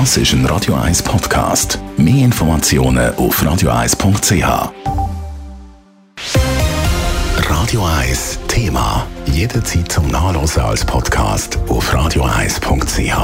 Das ist ein Radio 1 Podcast. Mehr Informationen auf radio1.ch. Radio 1 Thema. Jederzeit zum Nachlesen als Podcast auf radio1.ch.